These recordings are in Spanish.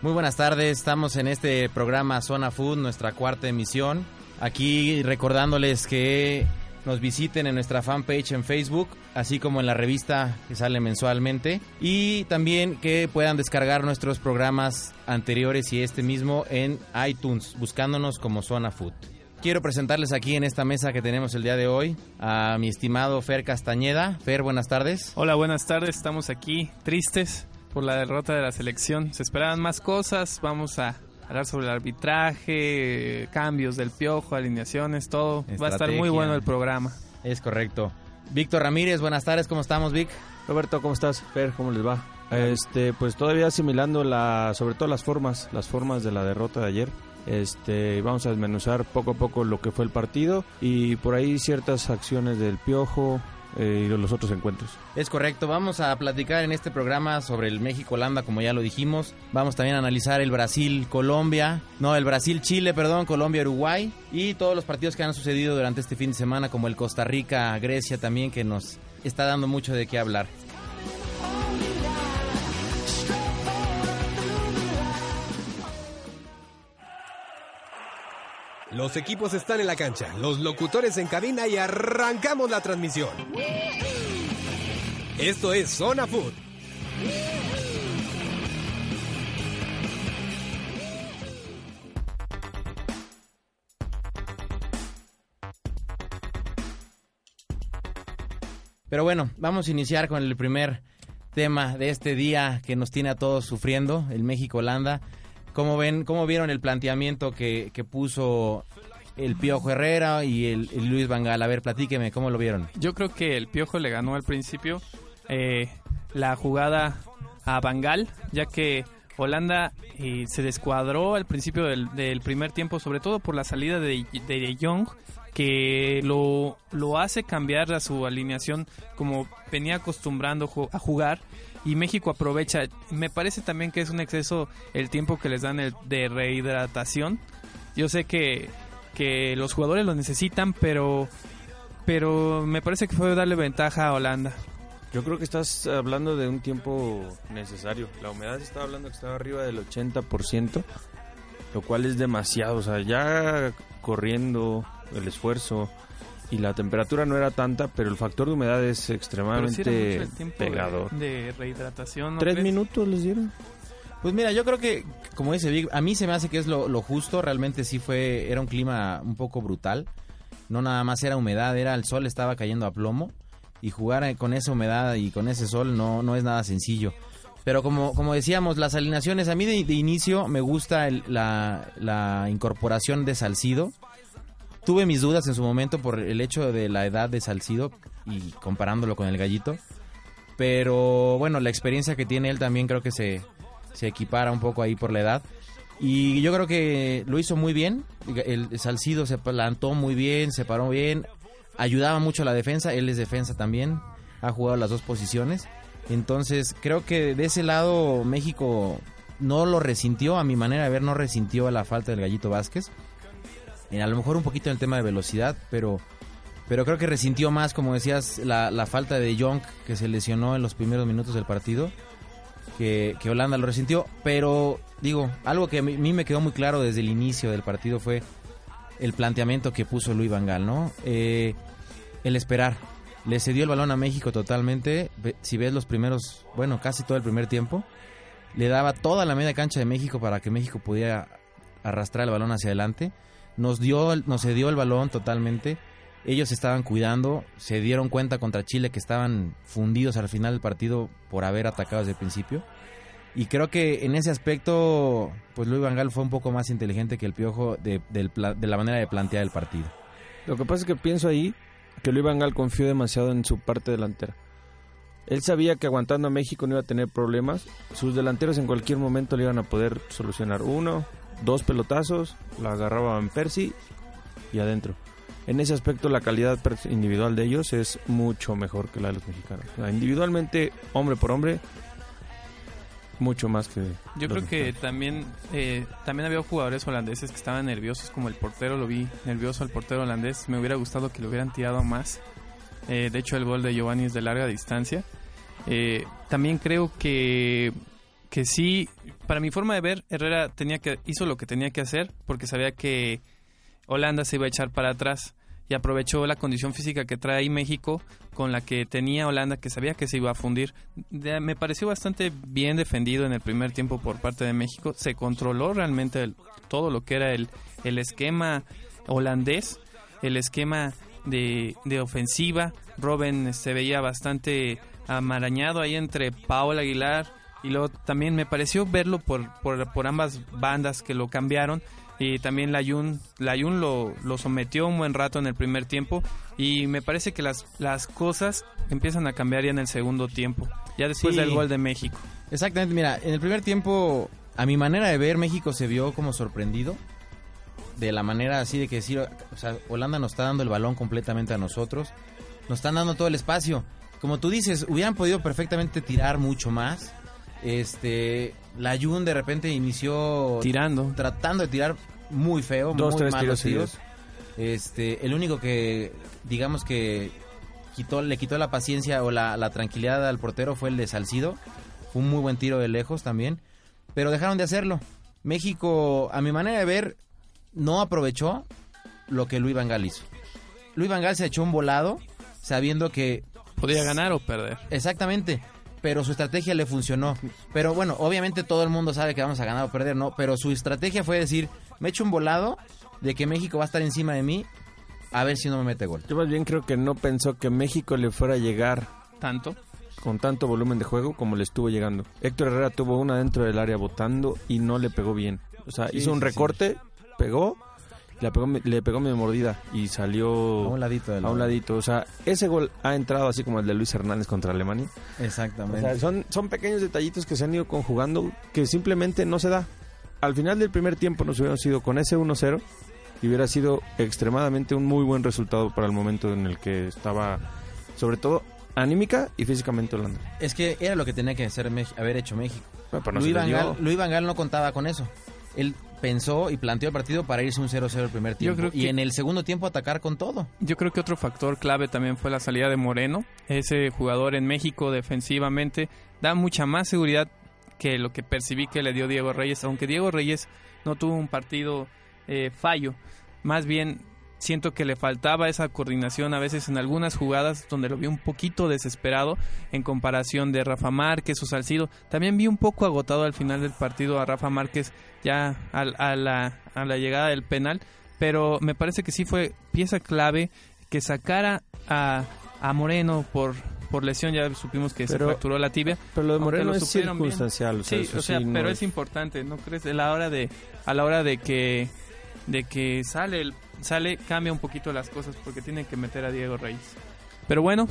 Muy buenas tardes, estamos en este programa Zona Food, nuestra cuarta emisión. Aquí recordándoles que nos visiten en nuestra fanpage en Facebook, así como en la revista que sale mensualmente. Y también que puedan descargar nuestros programas anteriores y este mismo en iTunes, buscándonos como Zona Food. Quiero presentarles aquí en esta mesa que tenemos el día de hoy a mi estimado Fer Castañeda. Fer, buenas tardes. Hola, buenas tardes. Estamos aquí tristes por la derrota de la selección. Se esperaban más cosas. Vamos a hablar sobre el arbitraje, cambios del piojo, alineaciones, todo. Va a estar muy bueno el programa. Es correcto. Víctor Ramírez, buenas tardes, ¿cómo estamos, Vic? Roberto, ¿cómo estás? Fer, ¿cómo les va? Este, pues todavía asimilando la, sobre todo las formas, las formas de la derrota de ayer. Este, vamos a desmenuzar poco a poco lo que fue el partido y por ahí ciertas acciones del piojo eh, los otros encuentros. Es correcto, vamos a platicar en este programa sobre el México-Holanda, como ya lo dijimos. Vamos también a analizar el Brasil-Colombia, no, el Brasil-Chile, perdón, Colombia-Uruguay y todos los partidos que han sucedido durante este fin de semana, como el Costa Rica-Grecia también, que nos está dando mucho de qué hablar. Los equipos están en la cancha, los locutores en cabina y arrancamos la transmisión. Esto es Zona Food. Pero bueno, vamos a iniciar con el primer tema de este día que nos tiene a todos sufriendo, el México-Holanda. ¿Cómo ven, cómo vieron el planteamiento que, que puso el Piojo Herrera y el, el Luis Vangal? A ver, platíqueme, ¿cómo lo vieron? Yo creo que el piojo le ganó al principio eh, la jugada a Bangal, ya que Holanda eh, se descuadró al principio del, del primer tiempo, sobre todo por la salida de, de, Jong, que lo, lo hace cambiar a su alineación como venía acostumbrando a jugar y México aprovecha. Me parece también que es un exceso el tiempo que les dan el- de rehidratación. Yo sé que, que los jugadores lo necesitan, pero, pero me parece que fue darle ventaja a Holanda. Yo creo que estás hablando de un tiempo necesario. La humedad estaba hablando que estaba arriba del 80%, lo cual es demasiado. O sea, ya corriendo el esfuerzo y la temperatura no era tanta, pero el factor de humedad es sí extremadamente el tiempo de- pegador. de, rehidratación. ¿no Tres crees? minutos les dieron. Pues mira, yo creo que, como dice Vic, a mí se me hace que es lo, lo justo. Realmente sí fue, era un clima un poco brutal. No nada más era humedad, era el sol estaba cayendo a plomo. Y jugar con esa humedad y con ese sol no, no es nada sencillo. Pero como, como decíamos, las alineaciones, a mí de, de inicio me gusta el- la, la incorporación de Salcido. Tuve mis dudas en su momento por el hecho de la edad de Salcido y comparándolo con el gallito. Pero bueno, la experiencia que tiene él también creo que se, se equipara un poco ahí por la edad. Y yo creo que lo hizo muy bien. El Salcido se plantó muy bien, se paró bien, ayudaba mucho a la defensa. Él es defensa también, ha jugado las dos posiciones. Entonces creo que de ese lado México no lo resintió, a mi manera de ver, no resintió la falta del Gallito Vázquez. A lo mejor un poquito en el tema de velocidad, pero, pero creo que resintió más, como decías, la, la falta de Young que se lesionó en los primeros minutos del partido. Que, que Holanda lo resintió, pero digo, algo que a mí, me quedó muy claro desde el inicio del partido fue el planteamiento que puso Luis Vangal, ¿no? Eh, el esperar. Le cedió el balón a México totalmente. Si ves los primeros, bueno, casi todo el primer tiempo, le daba toda la media cancha de México para que México pudiera arrastrar el balón hacia adelante. Nos dio, nos cedió el balón totalmente. Ellos estaban cuidando, se dieron cuenta contra Chile que estaban fundidos al final del partido por haber atacado desde el principio. Y creo que en ese aspecto, pues Luis Vangal fue un poco más inteligente que el Piojo de, de la manera de plantear el partido. Lo que pasa es que pienso ahí que Luis Vangal confió demasiado en su parte delantera. Él sabía que aguantando a México no iba a tener problemas. Sus delanteros en cualquier momento le iban a poder solucionar uno, dos pelotazos, la agarraba Van Persie y adentro. En ese aspecto la calidad individual de ellos es mucho mejor que la de los mexicanos. O sea, individualmente, hombre por hombre, mucho más que... Yo creo que también eh, también había jugadores holandeses que estaban nerviosos, como el portero, lo vi nervioso el portero holandés. Me hubiera gustado que lo hubieran tirado más. Eh, de hecho, el gol de Giovanni es de larga distancia. Eh, también creo que, que sí, para mi forma de ver, Herrera tenía que, hizo lo que tenía que hacer porque sabía que Holanda se iba a echar para atrás y aprovechó la condición física que trae México con la que tenía Holanda que sabía que se iba a fundir. Me pareció bastante bien defendido en el primer tiempo por parte de México. Se controló realmente todo lo que era el, el esquema holandés, el esquema de, de ofensiva. Robben se veía bastante amarañado ahí entre Paola Aguilar y luego también me pareció verlo por, por, por ambas bandas que lo cambiaron y también Layun, Layun lo, lo sometió un buen rato en el primer tiempo y me parece que las, las cosas empiezan a cambiar ya en el segundo tiempo, ya después Sí. del gol de México. Exactamente, mira, en el primer tiempo, a mi manera de ver, México se vio como sorprendido. De la manera así de que decir, o sea, Holanda nos está dando el balón completamente a nosotros. Nos están dando todo el espacio. Como tú dices, hubieran podido perfectamente tirar mucho más. Este, la Jun de repente inició Tirando. tratando de tirar muy feo, Dos, muy tres malos tiros tiros. Este, el único que, digamos que quitó, le quitó la paciencia o la, la tranquilidad al portero fue el de Salcido. Fue un muy buen tiro de lejos también. Pero dejaron de hacerlo. México, a mi manera de ver, no aprovechó lo que Luis Vangal hizo. Luis Vangal se echó un volado sabiendo que Podía ganar o perder. Exactamente. Pero su estrategia le funcionó. Pero bueno, obviamente todo el mundo sabe que vamos a ganar o perder, ¿no? Pero su estrategia fue decir, me echo un volado de que México va a estar encima de mí, a ver si no me mete gol. Yo más bien creo que no pensó que México le fuera a llegar Tanto. con tanto volumen de juego como le estuvo llegando. Héctor Herrera tuvo una dentro del área botando y no le pegó bien. O sea, hizo un sí, recorte, pegó, le pegó, mi- le pegó mi mordida y salió A un ladito del a un ladito. O sea, ese gol ha entrado así como el de Luis Hernández contra Alemania. O Exactamente. sea, son, son pequeños detallitos que se han ido conjugando que simplemente no se da. Al final del primer tiempo nos hubiéramos ido con ese 1-0 y hubiera sido extremadamente un muy buen resultado para el momento en el que estaba, sobre todo, anímica y físicamente Holanda. Es que era lo que tenía que hacer haber hecho México. Bueno, pero no Luis. Vangal, Luis Van Gaal no contaba con eso. Él pensó y planteó el partido para irse un 0-0 el primer tiempo. creo Y en el segundo tiempo atacar con todo. Yo creo que otro factor clave también fue la salida de Moreno. Ese jugador en México defensivamente da mucha más seguridad que lo que percibí que le dio Diego Reyes, aunque Diego Reyes no tuvo un partido eh, fallo. Más bien siento que le faltaba esa coordinación a veces en algunas jugadas donde lo vi un poquito desesperado en comparación de Rafa Márquez o Salcido. También vi un poco agotado al final del partido a Rafa Márquez ya al- a, la, a la llegada del penal, pero me parece que sí fue pieza clave que sacara a, a Moreno por, por lesión, ya supimos que Pero- se fracturó la tibia. Pero lo de Moreno lo es circunstancial. O sea, Sí, o sea, sí no pero es importante, ¿no crees? A la hora de, a la hora de que, de que sale, el- sale, cambia un poquito las cosas porque tienen que meter a Diego Reyes. Pero bueno,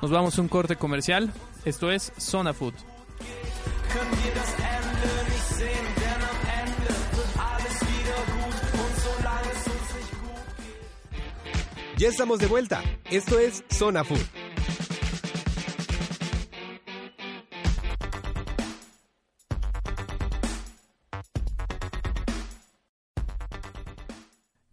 nos vamos a un corte comercial. Esto es Zona Food. Ya estamos de vuelta. Esto es Zona Food.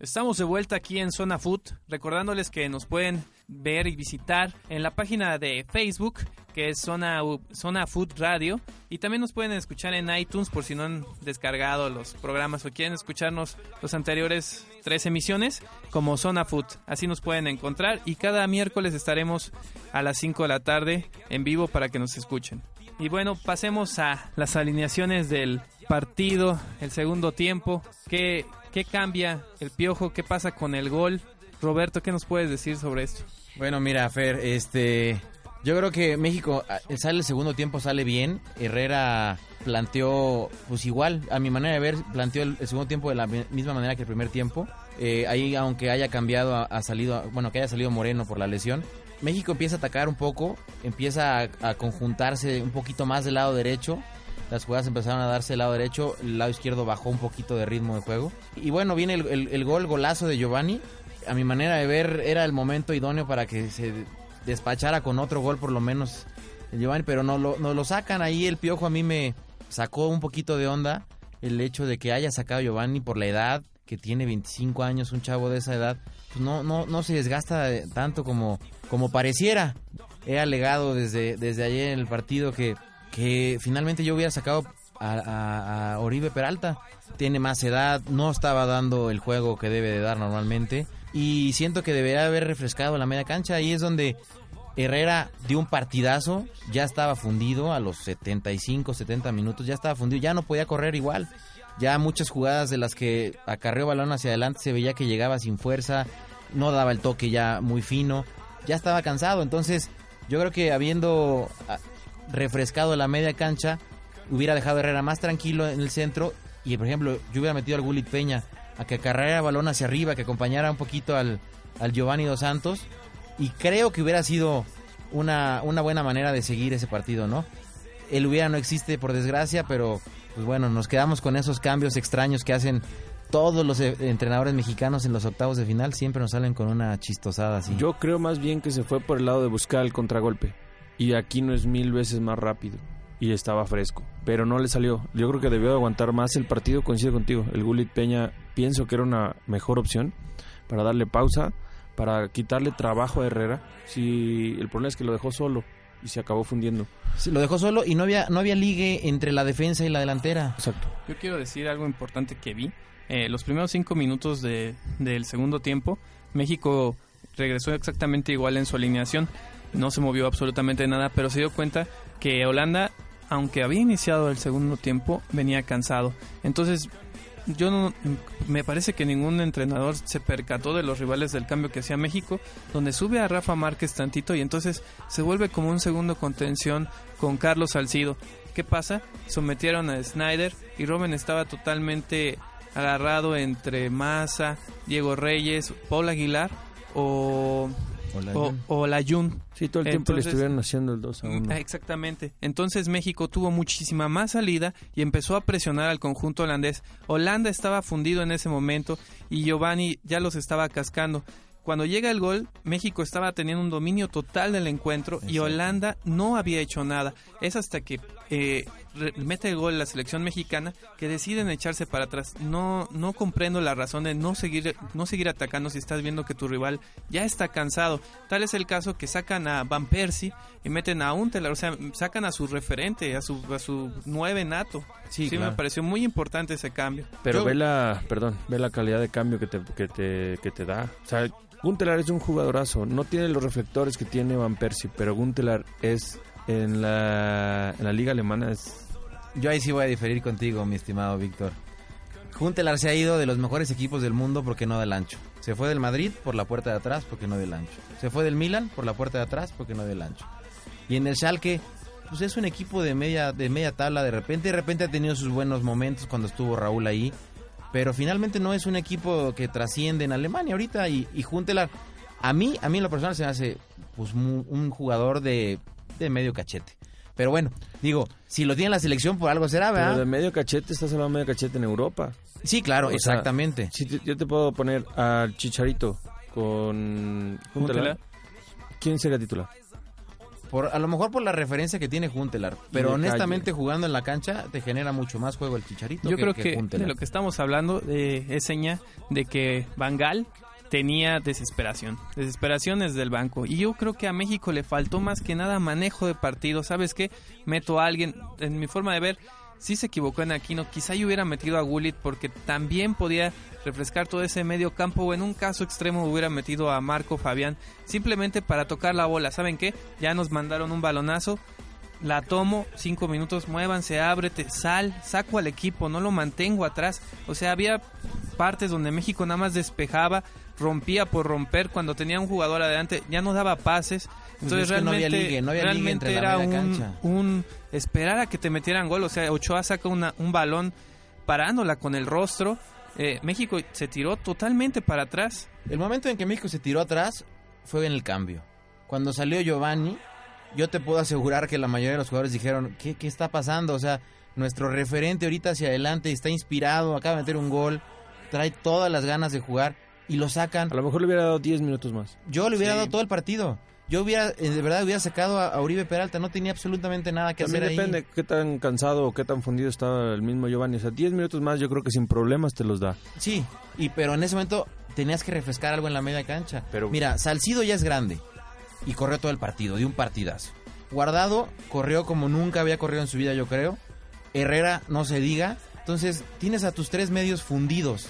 Estamos de vuelta aquí en Zona Food, recordándoles que nos pueden ver y visitar en la página de Facebook, que es Zona, Zona Food Radio, y también nos pueden escuchar en iTunes por si no han descargado los programas o quieren escucharnos los anteriores tres emisiones, como Zona Food. Así nos pueden encontrar y cada miércoles estaremos a las 5 de la tarde en vivo para que nos escuchen. Y bueno, pasemos a las alineaciones del partido, el segundo tiempo. ¿Qué, qué cambia el piojo? ¿Qué pasa con el gol? Roberto, ¿qué nos puedes decir sobre esto? Bueno, mira, Fer, este. Yo creo que México ah, sale el segundo tiempo, sale bien. Herrera planteó, pues igual, a mi manera de ver, planteó el, segundo tiempo de la mi- misma manera que el primer tiempo. Eh, ahí, aunque haya cambiado, ha, salido, bueno, que haya salido Moreno por la lesión. México empieza a atacar un poco, empieza a conjuntarse un poquito más del lado derecho. Las jugadas empezaron a darse el lado derecho, el lado izquierdo bajó un poquito de ritmo de juego. Y bueno, viene el, el- el gol, golazo de Giovanni. A mi manera de ver, era el momento idóneo para que se despachara con otro gol por lo menos el Giovanni, pero no lo, no lo sacan ahí. El piojo a mí me sacó un poquito de onda el hecho de que haya sacado Giovanni por la edad, que tiene 25 años, un chavo de esa edad, pues no, no, no se desgasta tanto como, como pareciera. He alegado desde, desde ayer en el partido que, que finalmente yo hubiera sacado a, Oribe Peralta. Tiene más edad, no estaba dando el juego que debe de dar normalmente. Y siento que debería haber refrescado la media cancha. Ahí es donde Herrera dio un partidazo, ya estaba fundido a los 75, 70 minutos, ya estaba fundido, ya no podía correr igual. Ya muchas jugadas de las que acarreó balón hacia adelante se veía que llegaba sin fuerza, no daba el toque ya muy fino, ya estaba cansado. Entonces, yo creo que habiendo refrescado la media cancha, hubiera dejado a Herrera más tranquilo en el centro y, por ejemplo, yo hubiera metido al Gulit Peña a que acarreara balón hacia arriba, que acompañara un poquito al, al Giovanni Dos Santos y creo que hubiera sido una, una buena manera de seguir ese partido, ¿no? El hubiera no existe por desgracia, pero pues bueno, nos quedamos con esos cambios extraños que hacen todos los eh, entrenadores mexicanos en los octavos de final, siempre nos salen con una chistosada así. Yo creo más bien que se fue por el lado de buscar el contragolpe. Y aquí no es mil veces más rápido. Y estaba fresco. Pero no le salió. Yo creo que debió de aguantar más el partido. Coincido contigo. El Gulit Peña pienso que era una mejor opción para darle pausa, para quitarle trabajo a Herrera. Si el problema es que lo dejó solo y se acabó fundiendo. Sí, lo dejó solo y no había, no había ligue entre la defensa y la delantera. Exacto. Yo quiero decir algo importante que vi. Eh, los primeros cinco minutos de- del segundo tiempo, México regresó exactamente igual en su alineación. No se movió absolutamente nada, pero se dio cuenta que Holanda, aunque había iniciado el segundo tiempo, venía cansado. Entonces, yo no, me parece que ningún entrenador se percató de los rivales del cambio que hacía México, donde sube a Rafa Márquez tantito y entonces se vuelve como un segundo contención con Carlos Salcido. ¿Qué pasa? Sometieron a Snyder y Robin estaba totalmente agarrado entre Massa, Diego Reyes, Paul Aguilar o, o, o Layun. Sí, todo el tiempo le estuvieron haciendo el 2 a 1. Ah, Exactamente. Entonces México tuvo muchísima más salida y empezó a presionar al conjunto holandés. Holanda estaba fundido en ese momento y Giovanni ya los estaba cascando. Cuando llega el gol, México estaba teniendo un dominio total del encuentro y Holanda no había hecho nada. Es hasta que eh, mete el gol la selección mexicana que deciden echarse para atrás. No, no comprendo la razón de no seguir, no seguir atacando si estás viendo que tu rival ya está cansado. Tal es el caso que sacan a Van Persie y meten a Untelar, o sea, sacan a su referente, a su, a su nueve nato. Sí, Sí, claro. me pareció muy importante ese cambio. Pero Yo- ve la, perdón, ve la calidad de cambio que te, que te, que te da. O sea, Guntelar es un jugadorazo. No tiene los reflectores que tiene Van Persie, pero Guntelar es en la, en la liga alemana es Yo ahí sí voy a diferir contigo, mi estimado Víctor. Juntelar se ha ido de los mejores equipos del mundo porque no del ancho. Se fue del Madrid por la puerta de atrás porque no del ancho. Se fue del Milan por la puerta de atrás porque no del ancho. Y en el Schalke, pues es un equipo de media, de media tabla de repente. De repente ha tenido sus buenos momentos cuando estuvo Raúl ahí. Pero finalmente no es un equipo que trasciende en Alemania ahorita. Y, y Juntelar, a mí, a mí en lo personal se me hace pues, un jugador de, de medio cachete. Pero bueno, digo, si lo tiene la selección por algo será, pero ¿verdad? de medio cachete, estás hablando de medio cachete en Europa. Sí, claro, O sea, exactamente. Si te- yo te puedo poner al Chicharito con Guntelar. ¿quién sería titular? Por, a lo mejor por la referencia que tiene Juntelar. Pero honestamente, jugando en la cancha, te genera mucho más juego el Chicharito Yo que, creo que que, de Juntelar. lo que estamos hablando eh, es seña de que Bangal tenía desesperación, desesperación desde el banco. Y yo creo que a México le faltó más que nada manejo de partido. ¿Sabes qué? Meto a alguien, en mi forma de ver, sí se equivocó en Aquino. Quizá yo hubiera metido a Gullit porque también podía refrescar todo ese medio campo. O en un caso extremo hubiera metido a Marco Fabián simplemente para tocar la bola. ¿Saben qué? Ya nos mandaron un balonazo la tomo, cinco minutos, muévanse, ábrete, sal, saco al equipo, no lo mantengo atrás. O sea, había partes donde México nada más despejaba, rompía por romper, cuando tenía un jugador adelante ya no daba pases. Entonces es que no había realmente, ligue, no había ligue realmente entre la era un, cancha. un esperar a que te metieran gol. O sea, Ochoa saca una- un balón parándola con el rostro. Eh, México se tiró totalmente para atrás. El momento en que México se tiró atrás fue en el cambio. Cuando salió Giovanni, yo te puedo asegurar que la mayoría de los jugadores dijeron, ¿qué, qué está pasando? O sea, nuestro referente ahorita hacia adelante, está inspirado, acaba de meter un gol, trae todas las ganas de jugar y lo sacan. A lo mejor le hubiera dado 10 minutos más. Yo le hubiera Sí. dado todo el partido. Yo hubiera, eh, de verdad, hubiera sacado a, Uribe Peralta, no tenía absolutamente nada que También hacer ahí. depende qué tan cansado o qué tan fundido estaba el mismo Giovanni. O sea, 10 minutos más yo creo que sin problemas te los da. Sí, y pero en ese momento tenías que refrescar algo en la media cancha. Pero- Mira, Salcido ya es grande y corrió todo el partido, dio un partidazo. Guardado corrió como nunca había corrido en su vida, yo creo. Herrera no se diga. Entonces, tienes a tus tres medios fundidos.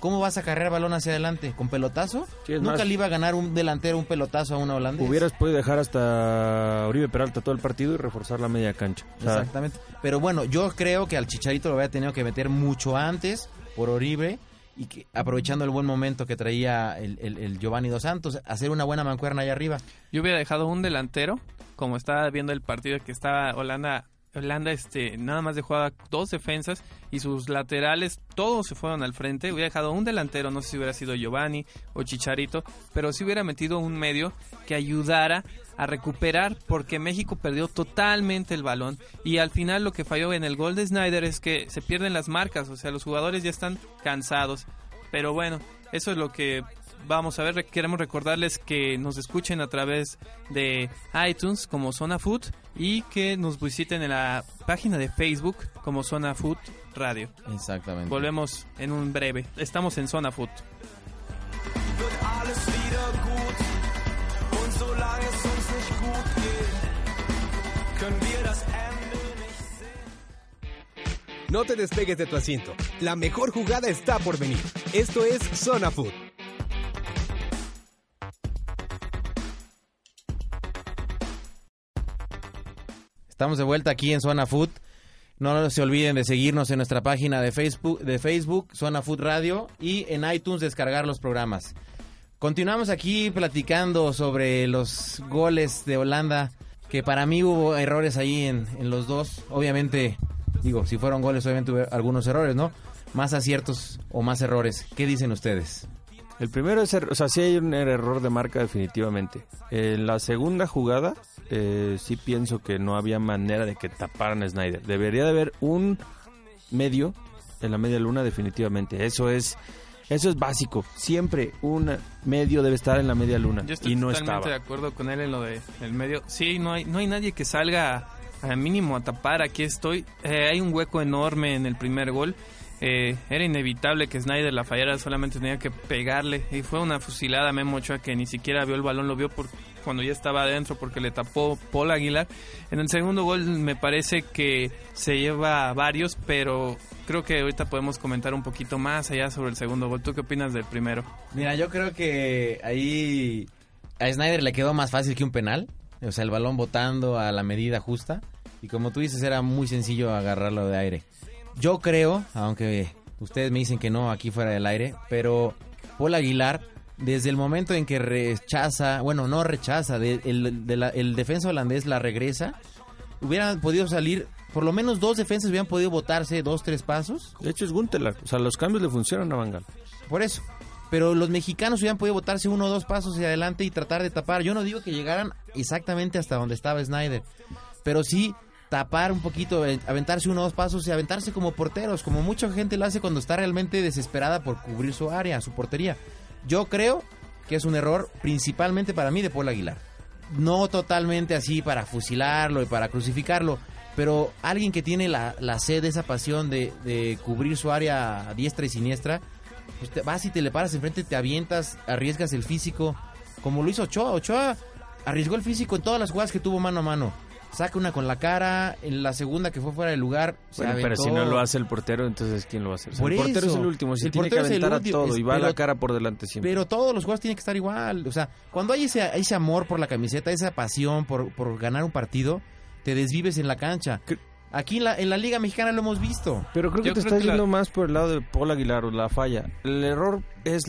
¿Cómo vas a cargar balón hacia adelante? ¿Con pelotazo? Sí, Nunca más- le iba a ganar un delantero un pelotazo a una holandés. Hubieras podido dejar hasta Uribe Peralta todo el partido y reforzar la media cancha. O sea, Exactamente. Pero bueno, yo creo que al Chicharito lo había tenido que meter mucho antes por Oribe y que aprovechando el buen momento que traía el, el- Giovanni Dos Santos, hacer una buena mancuerna allá arriba. Yo hubiera dejado un delantero, como estaba viendo el partido que estaba Holanda, Holanda este, nada más de jugaba dos defensas y sus laterales todos se fueron al frente. Hubiera dejado un delantero, no sé si hubiera sido Giovanni o Chicharito, pero sí hubiera metido un medio que ayudara a recuperar porque México perdió totalmente el balón y al final lo que falló en el gol de Snyder es que se pierden las marcas, o sea, los jugadores ya están cansados. Pero bueno, eso es lo que vamos a ver. Queremos recordarles que nos escuchen a través de iTunes como Zona Food y que nos visiten en la página de Facebook como Zona Food Radio. Exactamente. Volvemos en un breve. Estamos en Zona Food. No te despegues de tu asiento. La mejor jugada está por venir. Esto es Zona Food. Estamos de vuelta aquí en Zona Food. No se olviden de seguirnos en nuestra página de Facebook, de Facebook, Zona Food Radio, y en iTunes descargar los programas. Continuamos aquí platicando sobre los goles de Holanda, que para mí hubo errores ahí en, en los dos. Obviamente, digo, si fueron goles, obviamente hubo algunos errores, ¿no? Más aciertos o más errores. ¿Qué dicen ustedes? El primero es, er- o sea, sí hay un error de marca definitivamente. En la segunda jugada, eh, sí pienso que no había manera de que taparan a Snyder. Debería de haber un medio en la media luna definitivamente. Eso es, eso es básico. Siempre un medio debe estar en la media luna Yo estoy y no totalmente estaba. de acuerdo con él en lo de el medio. Sí, no hay, no hay nadie que salga a, mínimo a tapar. Aquí estoy. Eh, hay un hueco enorme en el primer gol. Eh, era inevitable que Snyder la fallara, solamente tenía que pegarle. Y fue una fusilada a Memo Ochoa que ni siquiera vio el balón, lo vio por, cuando ya estaba adentro porque le tapó Paul Aguilar. En el segundo gol me parece que se lleva varios, pero creo que ahorita podemos comentar un poquito más allá sobre el segundo gol. ¿Tú qué opinas del primero? Mira, yo creo que ahí a Snyder le quedó más fácil que un penal. O sea, el balón botando a la medida justa. Y como tú dices, era muy sencillo agarrarlo de aire. Yo creo, aunque ustedes me dicen que no aquí fuera del aire, pero Paul Aguilar, desde el momento en que rechaza, bueno, no rechaza, de- el, de la- el defensa holandés la regresa, hubieran podido salir, por lo menos dos defensas hubieran podido botarse dos, tres pasos. De hecho es Guntelar. O sea, los cambios le funcionan a Bangal. Por eso. Pero los mexicanos hubieran podido botarse uno o dos pasos hacia adelante y tratar de tapar. Yo no digo que llegaran exactamente hasta donde estaba Snyder, pero sí tapar un poquito, eh, aventarse uno o dos pasos y aventarse como porteros, como mucha gente lo hace cuando está realmente desesperada por cubrir su área, su portería. Yo creo que es un error principalmente para mí de Paul Aguilar. No totalmente así para fusilarlo y para crucificarlo, pero alguien que tiene la, la sed, esa pasión de, cubrir su área diestra y siniestra, pues te vas y te le paras enfrente, te avientas, arriesgas el físico, como lo hizo Ochoa. Ochoa arriesgó el físico en todas las jugadas que tuvo mano a mano. Saca una con la cara, en la segunda que fue fuera de lugar, se Bueno, pero si no lo hace el portero, entonces ¿quién lo va a hacer? O sea, Por el portero eso. es el último, se El tiene que portero es el aventar a todo es- y va la pero- cara por delante siempre. Pero todos los jugadores tienen que estar igual. O sea, cuando hay ese, ese amor por la camiseta, esa pasión por, por ganar un partido, te desvives en la cancha. Aquí en la, en la Liga Mexicana lo hemos visto. Pero creo que Yo te creo estás que la- yendo más por el lado de Paul Aguilar o la falla. El error es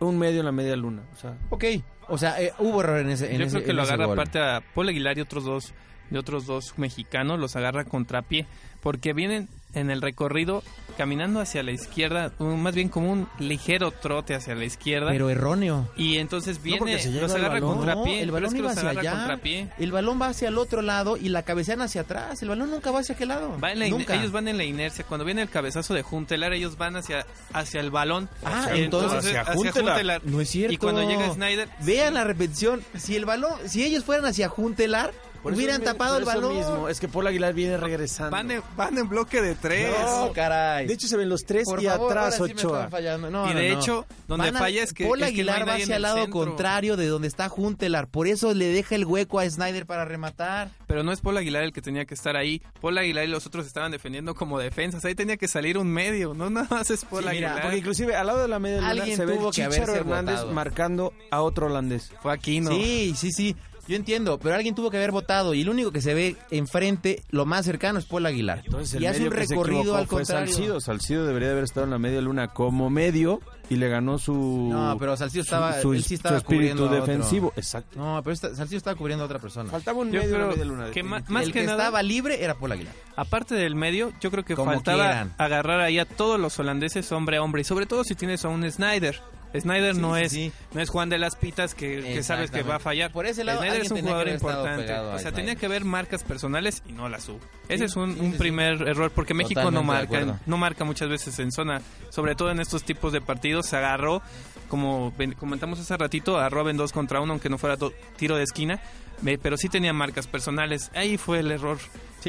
un medio en la media luna. O sea, Ok. O sea, eh, hubo error en ese en Yo ese- creo que en lo agarra aparte a Paul Aguilar y otros dos de otros dos mexicanos los agarra contrapié porque vienen en el recorrido caminando hacia la izquierda, un- más bien como un ligero trote hacia la izquierda. Pero erróneo. y entonces viene, lleva los el agarra balón. contrapié. No, el pero balón es que iba los hacia agarra allá. El balón va hacia el otro lado y la cabecean hacia atrás. El balón nunca va hacia aquel lado. Va en la ine- nunca. ellos van en la inercia. Cuando viene el cabezazo de Juntelar, ellos van hacia, hacia el balón. Ah, Y entonces, hacia Juntelar. No es cierto. Y cuando llega Snyder, Vean la repetición. Si el balón, si ellos fueran hacia Juntelar, hubieran tapado el balón. mismo, es que Paul Aguilar viene regresando. van en, van en bloque de tres. No, caray. De hecho, se ven los tres Por y favor, atrás ahora sí me Ochoa. están fallando. No, y de no. hecho, donde Van falla es que, Paul es que no hay Aguilar va hacia el lado centro. contrario de donde está Juntelar. Por eso le deja el hueco a Snyder para rematar. Pero no es Paul Aguilar el que tenía que estar ahí. Paul Aguilar y los otros estaban defendiendo como defensas. Ahí tenía que salir un medio. No nada más es Paul Sí, mira, Aguilar. Porque inclusive al lado de la media luna se ve tuvo el que Chicharo Hernández marcando a otro holandés. Fue aquí, ¿no? Sí, sí, sí. Yo entiendo, pero alguien tuvo que haber votado y el único que se ve enfrente, lo más cercano, es Paul Aguilar. Entonces el y hace medio un que se recorrido al fue contrario. Salcido. Salcido debería de haber estado en la media luna como medio y le ganó su No, pero Salcido estaba, su, él sí su estaba espíritu cubriendo a otro. defensivo. Exacto. No, pero esta- Salcido estaba cubriendo a otra persona. Faltaba un Yo medio de la creo media luna. que más el que que, nada- estaba libre era Paul Aguilar. Aparte del medio, yo creo que Como faltaba quieran. agarrar ahí a todos los holandeses hombre a hombre. Y sobre todo si tienes a un Snyder. Snyder Sí, no sí, es sí. no es Juan de las Pitas que, que sabes que va a fallar. Por ese lado, Snyder es un jugador importante. O sea, Snyder. tenía que haber marcas personales y no las hubo. Ese es un, sí, un sí, primer error porque México no Totalmente marca, no marca muchas veces en zona, sobre todo en estos tipos de partidos. Se agarró, como ven- comentamos hace ratito, a Robin dos contra uno, aunque no fuera do- tiro de esquina, eh, pero sí tenía marcas personales. Ahí fue el error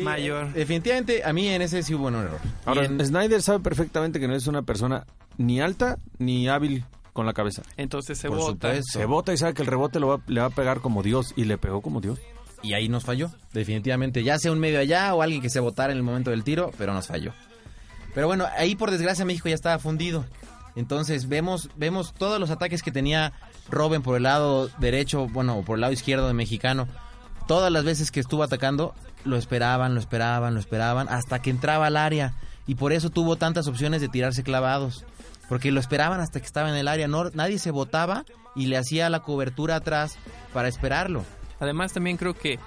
mayor. Definitivamente, a mí en ese sí hubo un error. Ahora, en- Snyder sabe perfectamente que no es una persona ni alta ni hábil con la cabeza. Entonces se Por vota. supuesto. Se bota y sabe que el rebote lo va- le va a pegar como Dios y le pegó como Dios. y ahí nos falló, definitivamente. Ya sea un medio allá o alguien que se votara en el momento del tiro, pero nos falló. Pero bueno, ahí por desgracia México ya estaba fundido. Entonces vemos, vemos todos los ataques que tenía Robin por el lado derecho, bueno, o por el lado izquierdo de mexicano. Todas las veces que estuvo atacando, lo esperaban, lo esperaban, lo esperaban, hasta que entraba al área. Y por eso tuvo tantas opciones de tirarse clavados. Porque lo esperaban hasta que estaba en el área. No, nadie se votaba y le hacía la cobertura atrás para esperarlo. Además también creo que,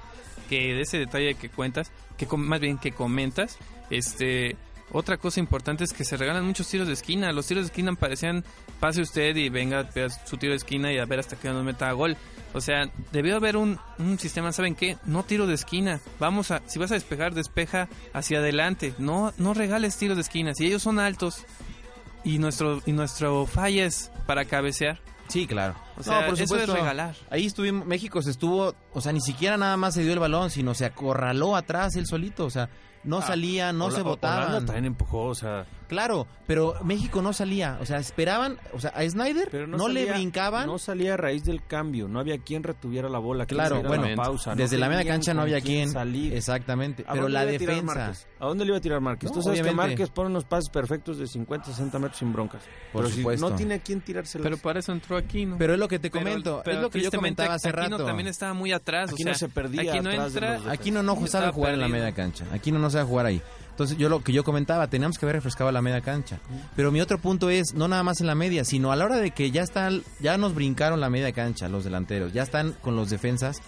que de ese detalle que cuentas, que más bien que comentas, este otra cosa importante es que se regalan muchos tiros de esquina. Los tiros de esquina parecían pase usted y venga su tiro de esquina y a ver hasta que nos meta a gol. O sea, debió haber un, un sistema, ¿saben qué? No tiro de esquina. Vamos a, si vas a despejar, despeja hacia adelante. No, no regales tiros de esquina. Si ellos son altos y nuestro, y nuestro falla es para cabecear. Sí, claro. O sea, por eso es supuesto. regalar. Ahí estuvimos, México se estuvo, o sea, ni siquiera nada más se dio el balón, sino se acorraló atrás él solito, o sea, no salía, no Hola- se votaban. también empujó, o sea, Claro, pero México no salía, o sea, esperaban, o sea, a Snyder pero no, no, le brincaban. No salía a raíz del cambio, no había quien retuviera la bola. quien Claro, bueno, la pausa, no desde la media cancha no había quien. salir. Exactamente, ¿A pero dónde la le iba a tirar defensa. ¿A dónde le iba a tirar Márquez? No, Tú sabes obviamente. que Márquez pone unos pases perfectos de 50, 60 metros sin broncas. Por pero supuesto. si no tiene a quién tirárselas. Pero para eso entró aquí, ¿no? Pero es lo que te comento, pero es lo que yo comentaba hace Aquino rato. también estaba muy atrás. Aquí o sea, no se perdía no de entra. Aquí no, no sabe jugar en la media cancha. Aquí no, no sabe jugar ahí. Entonces, yo lo que yo comentaba, teníamos que haber refrescado la media cancha. Pero mi otro punto es, no nada más en la media, sino a la hora de que ya están, ya nos brincaron la media cancha los delanteros, ya están con los defensas,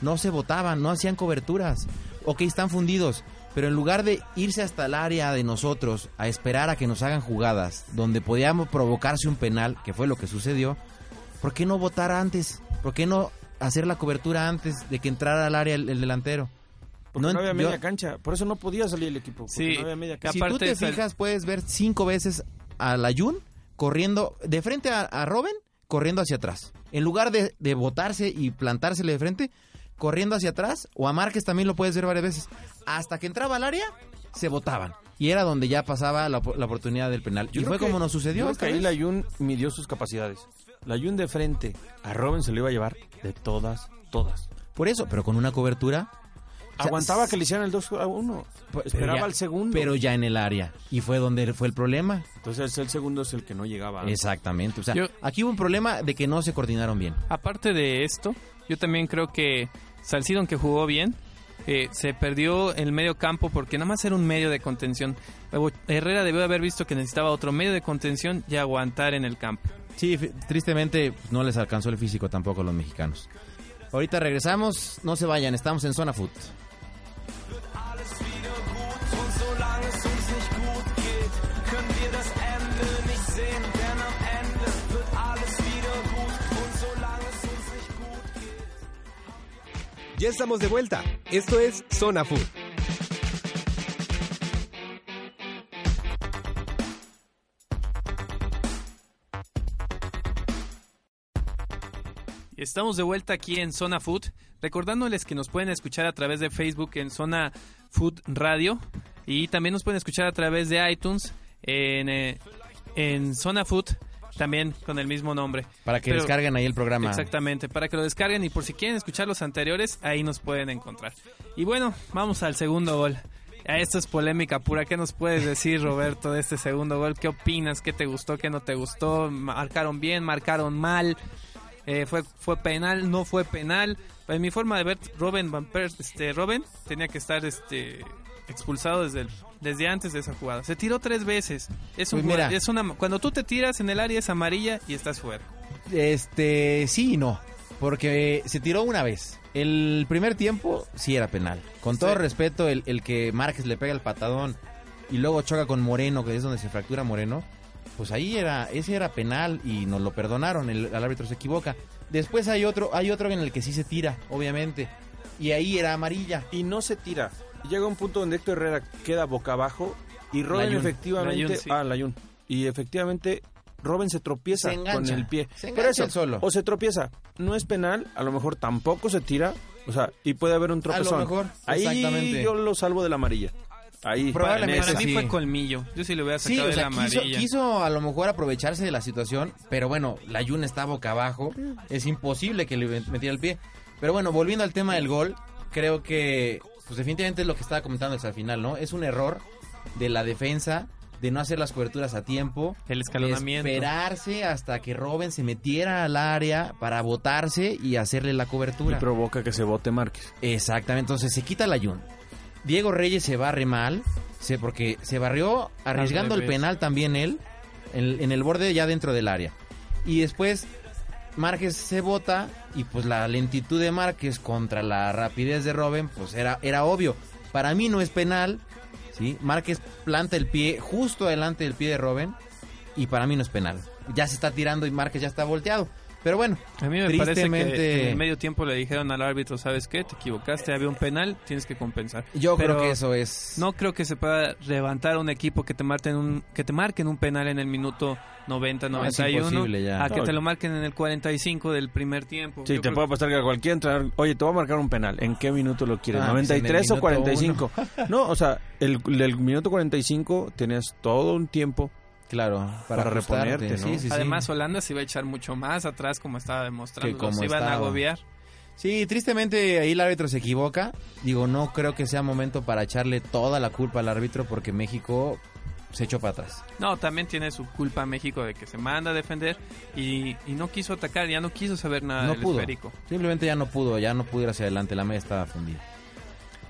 no se votaban, no hacían coberturas. Ok, están fundidos, pero en lugar de irse hasta el área de nosotros a esperar a que nos hagan jugadas donde podíamos provocarse un penal, que fue lo que sucedió, ¿por qué no votar antes? ¿Por qué no hacer la cobertura antes de que entrara al área el, el delantero? Porque no, en- había yo- media cancha. Por eso no podía salir el equipo. porque Sí. no había media Que cancha. si tú te fijas, puedes ver cinco veces a la Jun corriendo de frente a, a Robin, corriendo hacia atrás. En lugar de, de botarse y plantársele de frente, corriendo hacia atrás, o a Márquez también lo puedes ver varias veces. Hasta que entraba al área, se botaban. Y era donde ya pasaba la, op- la oportunidad del penal. Yo y fue que- como nos sucedió. yo creo esta que ahí la Jun midió sus capacidades. La Jun de frente a Robin se lo iba a llevar de todas, todas. Por eso, pero con una cobertura. Aguantaba que le hicieran el 2 a 1. Pero Esperaba ya- al segundo. Pero ya en el área. Y fue donde fue el problema. Entonces el segundo es el que no llegaba. Exactamente. O sea, Yo- aquí hubo un problema de que no se coordinaron bien. Aparte de esto, yo también creo que Salcido, aunque jugó bien, eh, se perdió el medio campo porque nada más era un medio de contención. Herrera debió haber visto que necesitaba otro medio de contención y aguantar en el campo. Sí, tristemente pues, no les alcanzó el físico tampoco a los mexicanos. Ahorita regresamos, no se vayan, estamos en Zona Food. Ya estamos de vuelta. Esto es Zona Food. Estamos de vuelta aquí en Zona Food, recordándoles que nos pueden escuchar a través de Facebook en Zona Food Radio y también nos pueden escuchar a través de iTunes en, eh, en Zona Food, también con el mismo nombre. Para que Pero- descarguen ahí el programa. Exactamente, para que lo descarguen y por si quieren escuchar los anteriores, ahí nos pueden encontrar. Y bueno, vamos al segundo gol. Esto es polémica pura. ¿Qué nos puedes decir, Roberto, de este segundo gol? ¿Qué opinas? ¿Qué te gustó? ¿Qué no te gustó? ¿Marcaron bien? ¿Marcaron mal? Eh, fue, ¿Fue penal? ¿No fue penal? En mi forma de ver, Robin Van Per- este, Robin tenía que estar este, expulsado desde, el- desde antes de esa jugada. Se tiró tres veces. Es, un Pues mira. jugad- es una, cuando tú te tiras en el área es amarilla y estás fuera. Este, sí y no. Porque se tiró una vez. El primer tiempo sí era penal. Con todo Sí. respeto, el, el que Márquez le pega el patadón y luego choca con Moreno, que es donde se fractura Moreno, pues ahí era, ese era penal y nos lo perdonaron, el, el árbitro se equivoca. Después hay otro, hay otro en el que sí se tira, obviamente. Y ahí era amarilla. Y no se tira. Llega un punto donde Héctor Herrera queda boca abajo y Robin efectivamente... Layún, sí. Ah, Layún. Y efectivamente Robin se tropieza Se engancha. con el pie. Se Pero eso, él solo. o se tropieza. No es penal, a lo mejor tampoco se tira. O sea, y puede haber un tropezón. mejor, Ahí exactamente. yo lo salvo de la amarilla. Ahí. Probablemente Para mí sí. fue colmillo. Yo sí le hubiera Sí, sacado o de la sea, amarilla. quiso a lo mejor aprovecharse de la situación, pero bueno, la Yun está boca abajo, es imposible que le metiera el pie. Pero bueno, volviendo al tema del gol, creo que pues definitivamente es lo que estaba comentando hasta el final, ¿no? Es un error de la defensa de no hacer las coberturas a tiempo, El escalonamiento. esperarse hasta que Robin se metiera al área para botarse y hacerle la Y cobertura. provoca que se bote Márquez. Exactamente, entonces se quita la Yun. Diego Reyes se barre mal, se, porque se barrió arriesgando el penal también él, en, en el borde ya dentro del área. Y después Márquez se bota y pues la lentitud de Márquez contra la rapidez de Robin, pues era, era obvio. Para mí no es penal, ¿sí? Márquez planta el pie justo delante del pie de Robin y para mí no es penal. Ya se está tirando y Márquez ya está volteado. Pero bueno, A mí me parece que en el medio tiempo le dijeron al árbitro, ¿sabes qué? Te equivocaste, había un penal, tienes que compensar. Yo Pero creo que eso es... No creo que se pueda levantar un equipo que te marquen un que te marquen un penal en el minuto 90, No, es 91 imposible ya. a que No. te lo marquen en el 45 del primer tiempo. Sí, Yo te puede pasar que a cualquier entrenador, oye, te voy a marcar un penal. ¿En qué minuto lo quieres? Ah, pues en el ¿93 o minuto 45? No, o sea, el, el minuto 45 tienes todo un tiempo. Claro, para, reponerte, ¿no? Sí, sí, sí. Además, Holanda se iba a echar mucho más atrás, como estaba demostrando. Que como se iban a agobiar. Sí, tristemente ahí el árbitro se equivoca. Digo, no creo que sea momento para echarle toda la culpa al árbitro porque México se echó para atrás. No, también tiene su culpa México de que se manda a defender y, y no quiso atacar, ya no quiso saber nada no del pudo. esférico. Simplemente ya no pudo, ya no pudo ir hacia adelante. La media estaba fundida.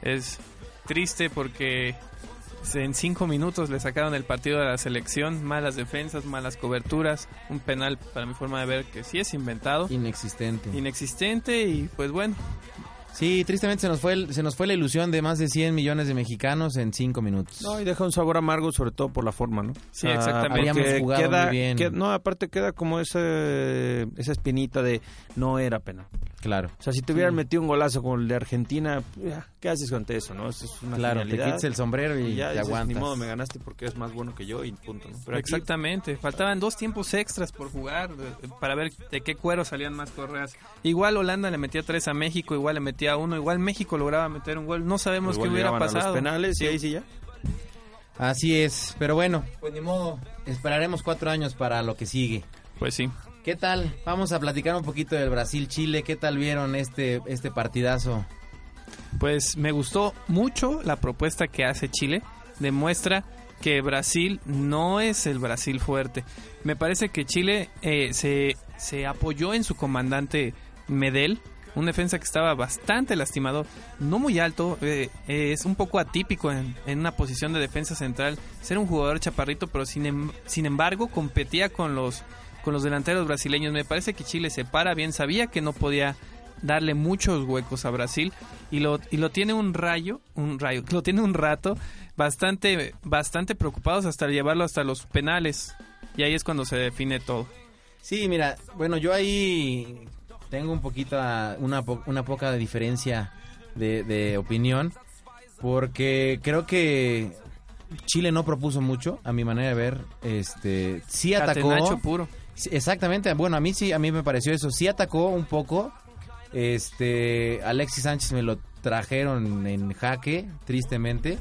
Es triste porque en cinco minutos le sacaron el partido de la selección, malas defensas, malas coberturas, un penal para mi forma de ver que sí es inventado, Inexistente. inexistente y pues bueno, Sí, tristemente se nos fue el- se nos fue la ilusión de más de 100 millones de mexicanos en 5 minutos. No, y deja un sabor amargo, sobre todo por la forma, ¿no? Sí, exactamente. porque Habíamos jugado queda, muy bien. no, aparte queda como ese, esa espinita de no era penal. Claro. O sea, si te hubieran metido un golazo con el de Argentina, ya, ¿qué haces ante eso, no? Eso es una Claro, te quitas el sombrero y, y ya te dices, aguantas. ni modo, me ganaste porque es más bueno que yo y punto, ¿no? Pero aquí- Exactamente, faltaban dos tiempos extras por jugar para ver de qué cuero salían más correas. Igual Holanda le metía tres a México, igual le metía uno, igual México lograba meter un gol. No sabemos qué hubiera llegaban a pasado. los penales Sí. y ahí sí ya. Así es, pero bueno, pues ni modo, esperaremos cuatro años para lo que sigue. Pues sí. ¿Qué tal? Vamos a platicar un poquito del Brasil-Chile. ¿Qué tal vieron este, este partidazo? Pues me gustó mucho la propuesta que hace Chile. Demuestra que Brasil no es el Brasil fuerte. Me parece que Chile eh, se, se apoyó en su comandante Medel, un defensa que estaba bastante lastimado, no muy alto, eh, eh, es un poco atípico en, en una posición de defensa central, ser un jugador chaparrito, pero sin, em- sin embargo competía con los, con los delanteros brasileños. Me parece que Chile se para bien, sabía que no podía darle muchos huecos a Brasil y lo, y lo tiene un rayo, un rayo, lo tiene un rato bastante, bastante preocupados hasta llevarlo hasta los penales. Y ahí es cuando se define todo. Sí, mira, bueno, yo ahí tengo un poquito, una, po- una poca diferencia de, de opinión, porque creo que Chile no propuso mucho, a mi manera de ver. Este, sí atacó. Catenacho puro. Exactamente, bueno, a mí sí, a mí me pareció eso. Sí atacó un poco. Este, Alexis Sánchez me lo trajeron en jaque, tristemente.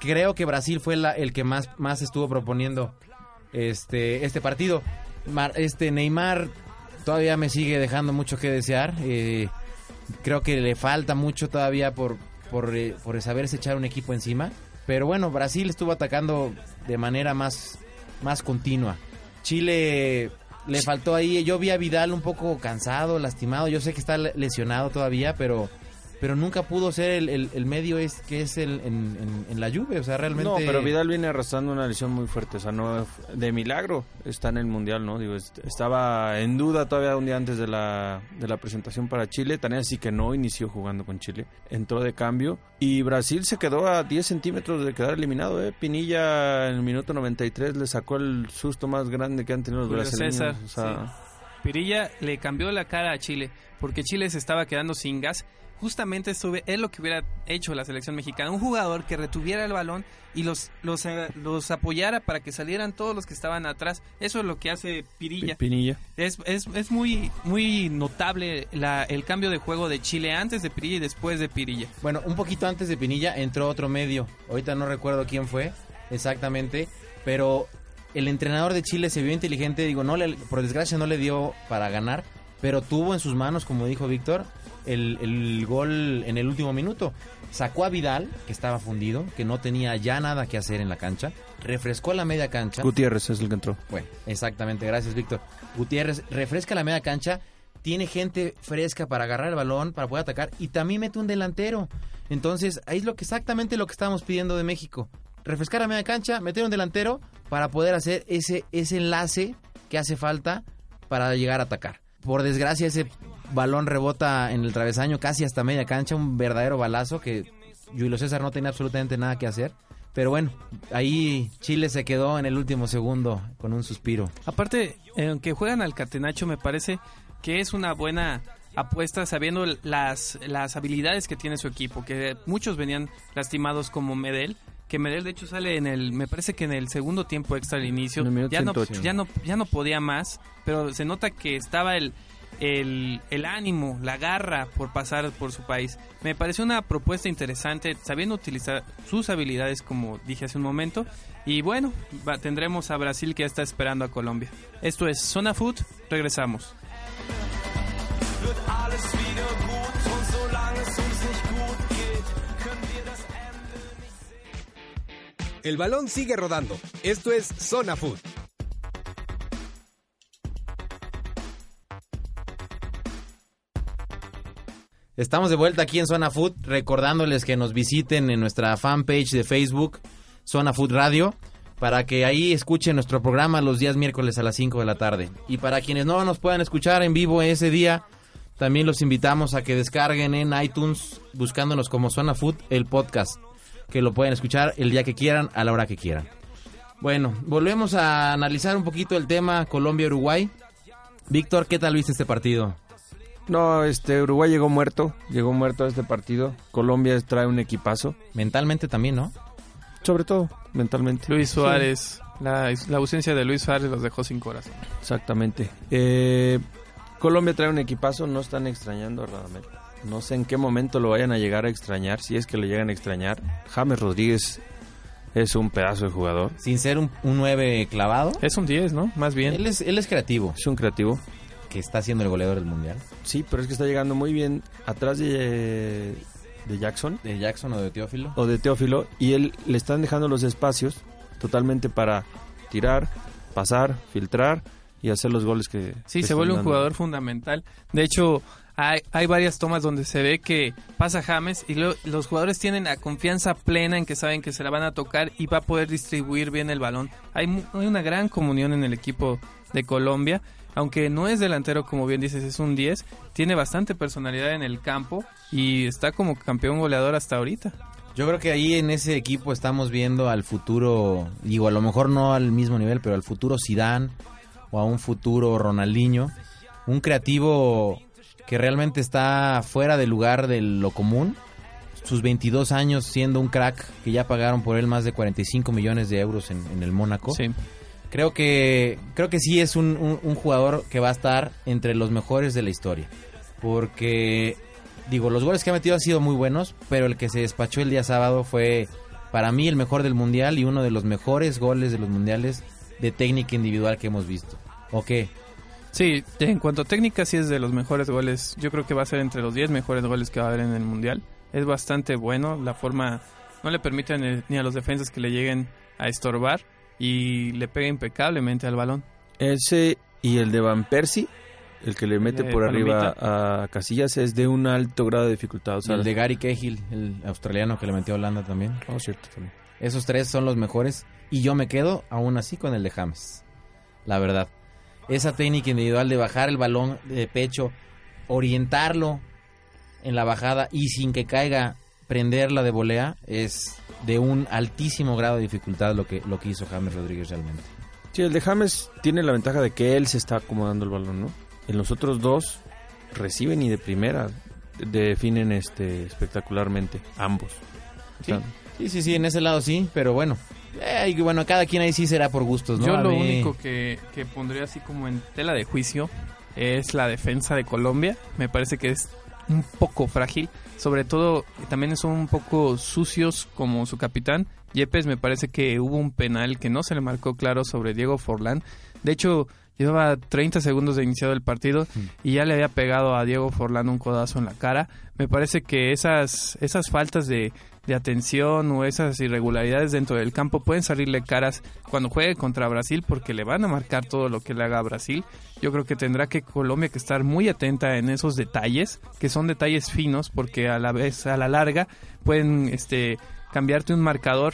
Creo que Brasil fue el que más, más estuvo proponiendo este, este partido. Este Neymar todavía me sigue dejando mucho que desear. eh, creo que le falta mucho todavía por, por, eh, por saberse echar un equipo encima. Pero bueno, Brasil estuvo atacando de manera más, más continua. Chile le faltó ahí. Yo vi a Vidal un poco cansado, lastimado. Yo sé que está le- lesionado todavía, pero pero nunca pudo ser el, el- el medio es que es el, en, en- en la lluvia. O sea, realmente. No, pero Vidal viene arrastrando una lesión muy fuerte, o sea, no de milagro está en el mundial, ¿no? Digo, est- estaba en duda todavía un día antes de la, de la presentación para Chile, tan así que no inició jugando con Chile, entró de cambio y Brasil se quedó a 10 centímetros de quedar eliminado, ¿eh? Pinilla en el minuto 93 le sacó el susto más grande que han tenido los Julio brasileños. César, o sea, Pirilla le cambió la cara a Chile porque Chile se estaba quedando sin gas. Justamente esto es lo que hubiera hecho la selección mexicana. Un jugador que retuviera el balón y los, los, eh, los apoyara para que salieran todos los que estaban atrás. Eso es lo que hace Pirilla. Pi- Pinilla. Es, es, es muy, muy notable la, el cambio de juego de Chile antes de Pirilla y después de Pirilla. Bueno, un poquito antes de Pinilla entró otro medio. Ahorita no recuerdo quién fue exactamente, pero el entrenador de Chile se vio inteligente. Digo, no le, por desgracia no le dio para ganar, pero tuvo en sus manos, como dijo Víctor, el, el gol en el último minuto. Sacó a Vidal, que estaba fundido, que no tenía ya nada que hacer en la cancha. Refrescó la media cancha. Gutiérrez es el que entró. Bueno, exactamente, gracias Víctor. Gutiérrez refresca la media cancha, tiene gente fresca para agarrar el balón, para poder atacar y también mete un delantero. Entonces, ahí es lo que exactamente lo que estábamos pidiendo de México. Refrescar la media cancha, meter un delantero para poder hacer ese, ese enlace que hace falta para llegar a atacar. Por desgracia, ese balón rebota en el travesaño casi hasta media cancha, un verdadero balazo que Julio César no tenía absolutamente nada que hacer. Pero bueno, ahí Chile se quedó en el último segundo con un suspiro. Aparte, aunque juegan al catenacho, me parece que es una buena apuesta sabiendo las, las habilidades que tiene su equipo, que muchos venían lastimados como Medel, que Medel de hecho sale en el, me parece que en el segundo tiempo extra al inicio, ya no, 108. ya, no, ya no podía más, pero se nota que estaba el, el, el ánimo, la garra por pasar por su país. Me pareció una propuesta interesante, sabiendo utilizar sus habilidades, como dije hace un momento. Y bueno, va- tendremos a Brasil que ya está esperando a Colombia. Esto es Zona Food, regresamos. El balón sigue rodando. Esto es Zona Food. Estamos de vuelta aquí en Zona Food, recordándoles que nos visiten en nuestra fanpage de Facebook, Zona Food Radio, para que ahí escuchen nuestro programa los días miércoles a las 5 de la tarde. Y para quienes no nos puedan escuchar en vivo ese día, también los invitamos a que descarguen en iTunes, buscándonos como Zona Food, el podcast, que lo pueden escuchar el día que quieran, a la hora que quieran. Bueno, volvemos a analizar un poquito el tema Colombia-Uruguay. Víctor, ¿qué tal viste este partido? No, este Uruguay llegó muerto, llegó muerto a este partido. Colombia trae un equipazo, Mentalmente también, ¿no? sobre todo mentalmente. Luis Suárez, la, la ausencia de Luis Suárez los dejó sin corazón. Exactamente. Eh, Colombia trae un equipazo, no están extrañando a Radamel. No sé en qué momento lo vayan a llegar a extrañar, si es que le llegan a extrañar. James Rodríguez es un pedazo de jugador, Sin ser un, un 9 clavado. Es un 10, ¿no? Más bien. Él es, él es creativo, es un creativo. que está siendo el goleador del mundial. Sí, pero es que está llegando muy bien atrás de, de Jackson De Jackson o de Teófilo. o de Teófilo y él le están dejando los espacios totalmente para tirar, pasar, filtrar y hacer los goles que Sí, que se vuelve un jugador fundamental. De hecho, hay, hay varias tomas donde se ve que pasa James y lo- los jugadores tienen la confianza plena en que saben que se la van a tocar y va a poder distribuir bien el balón. Hay, hay una gran comunión en el equipo de Colombia. Aunque no es delantero, como bien dices, es un 10, tiene bastante personalidad en el campo y está como campeón goleador hasta ahorita. Yo creo que ahí en ese equipo estamos viendo al futuro, digo, a lo mejor no al mismo nivel, pero al futuro Zidane o a un futuro Ronaldinho, un creativo que realmente está fuera del lugar de lo común. Sus 22 años siendo un crack que ya pagaron por él más de 45 millones de euros en, en el Mónaco. Sí. Creo que creo que sí es un, un- un jugador que va a estar entre los mejores de la historia. Porque, digo, los goles que ha metido han sido muy buenos, pero el que se despachó el día sábado fue para mí el mejor del mundial y uno de los mejores goles de los mundiales de técnica individual que hemos visto. ¿O qué? Sí, en cuanto a técnica, sí es de los mejores goles. Yo creo que va a ser entre los 10 mejores goles que va a haber en el Mundial. Es bastante bueno. La forma no le permite ni- ni a los defensas que le lleguen a estorbar y le pega impecablemente al balón. Ese y el de Van Persie, el que le mete por arriba a Casillas, es de un alto grado de dificultad. O sea, el de Gary Cahill, el australiano que le metió a Holanda también. Oh, cierto, también. Esos tres son los mejores. Y yo me quedo aún así con el de James. La verdad. Esa técnica individual de bajar el balón de pecho, orientarlo en la bajada y sin que caiga, prenderla de volea, es de un altísimo grado de dificultad lo que, lo que hizo James Rodríguez realmente. Sí, el de James tiene la ventaja de que él se está acomodando el balón, ¿no? En los otros dos reciben y de primera definen este espectacularmente ambos. O sea, Sí, sí, sí, en ese lado sí, pero bueno. Eh, y bueno, cada quien ahí sí será por gustos, ¿no? Yo lo único que, que pondría así como en tela de juicio es la defensa de Colombia. Me parece que es un poco frágil. Sobre todo, también son un poco sucios como su capitán. Yepes me parece que hubo un penal que no se le marcó claro sobre Diego Forlán. De hecho, llevaba 30 segundos de iniciado el partido y ya le había pegado a Diego Forlán un codazo en la cara. Me parece que esas, esas faltas de, de atención o esas irregularidades dentro del campo pueden salirle caras cuando juegue contra Brasil porque le van a marcar todo lo que le haga a Brasil. Yo creo que tendrá que Colombia que estar muy atenta en esos detalles, que son detalles finos porque a la vez a la larga pueden este cambiarte un marcador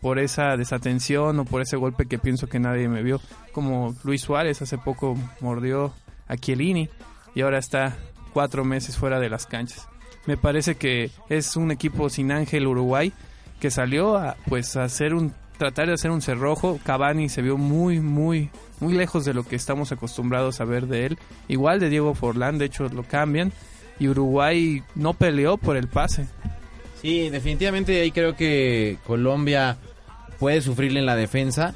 por esa desatención o por ese golpe que pienso que nadie me vio, como Luis Suárez hace poco mordió a Chiellini y ahora está cuatro meses fuera de las canchas. Me parece que es un equipo sin Ángel Uruguay que salió a pues a hacer un tratar de hacer un cerrojo. Cavani se vio muy muy muy lejos de lo que estamos acostumbrados a ver de él. Igual de Diego Forlán, de hecho lo cambian y Uruguay no peleó por el pase. Sí, definitivamente ahí creo que Colombia puede sufrirle en la defensa,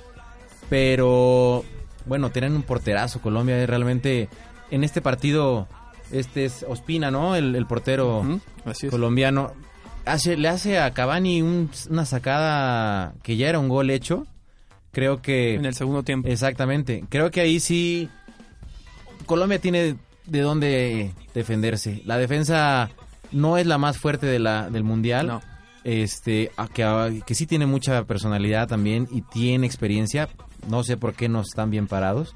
pero bueno, tienen un porterazo Colombia, eh, realmente en este partido este es Ospina, ¿no? El, el portero colombiano hace le hace a Cavani un- una sacada que ya era un gol hecho. Creo que En el segundo tiempo. Exactamente. Creo que ahí sí Colombia tiene de dónde defenderse. La defensa no es la más fuerte de la, del mundial. No. Este, que, que sí tiene mucha personalidad también y tiene experiencia. No sé por qué no están bien parados.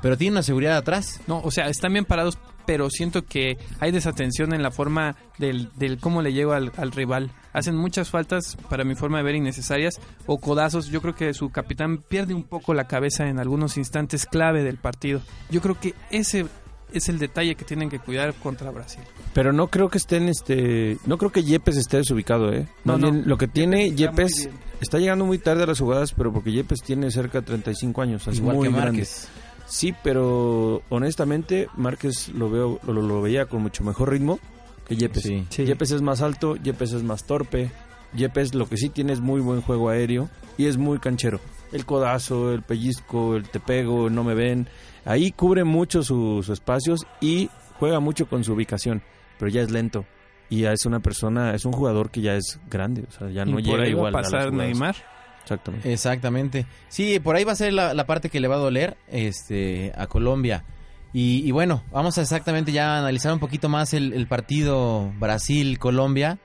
Pero tiene una seguridad atrás. No, o sea, están bien parados, pero siento que hay desatención en la forma del, del cómo le llego al, al rival. Hacen muchas faltas, para mi forma de ver, innecesarias, o codazos. Yo creo que su capitán pierde un poco la cabeza en algunos instantes clave del partido. Yo creo que ese es el detalle que tienen que cuidar contra Brasil. Pero no creo que estén, este, no creo que Yepes esté desubicado, ¿eh? No, no. lo que tiene Yepes está llegando muy tarde a las jugadas, pero porque Yepes tiene cerca de 35 años, es igual muy que grande. Márquez. Sí, pero honestamente Márquez lo veo lo, lo veía con mucho mejor ritmo que Yepes. Sí. Sí. Yepes es más alto, Yepes es más torpe. Yepes lo que sí tiene es muy buen juego aéreo y es muy canchero. El codazo, el pellizco, el te pego, el no me ven. Ahí cubre mucho sus espacios y juega mucho con su ubicación, pero ya es lento. Y ya es una persona, es un jugador que ya es grande, o sea, ya no y llega igual a pasar. Neymar. Exactamente. Exactamente. Sí, por ahí va a ser la, la parte que le va a doler este, a Colombia. Y, y bueno, vamos a exactamente ya analizar un poquito más el, el partido Brasil-Colombia,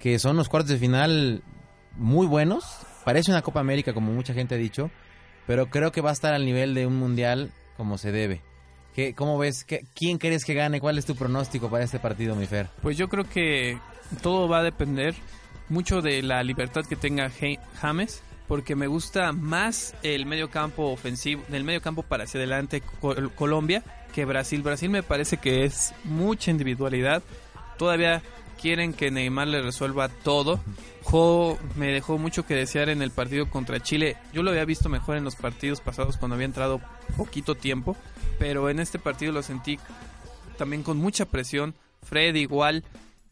que son los cuartos de final muy buenos. Parece una Copa América, como mucha gente ha dicho, pero creo que va a estar al nivel de un mundial como se debe. ¿Qué, ¿Cómo ves? ¿Qué- ¿Quién crees que gane? ¿Cuál es tu pronóstico para este partido, mi Fer? Pues yo creo que todo va a depender mucho de la libertad que tenga James, porque me gusta más el medio campo ofensivo, del medio campo para hacia adelante Col- Colombia que Brasil. Brasil me parece que es mucha individualidad. Todavía quieren que Neymar le resuelva todo. Jo me dejó mucho que desear en el partido contra Chile. Yo lo había visto mejor en los partidos pasados cuando había entrado poquito tiempo, pero en este partido lo sentí también con mucha presión. Fred igual.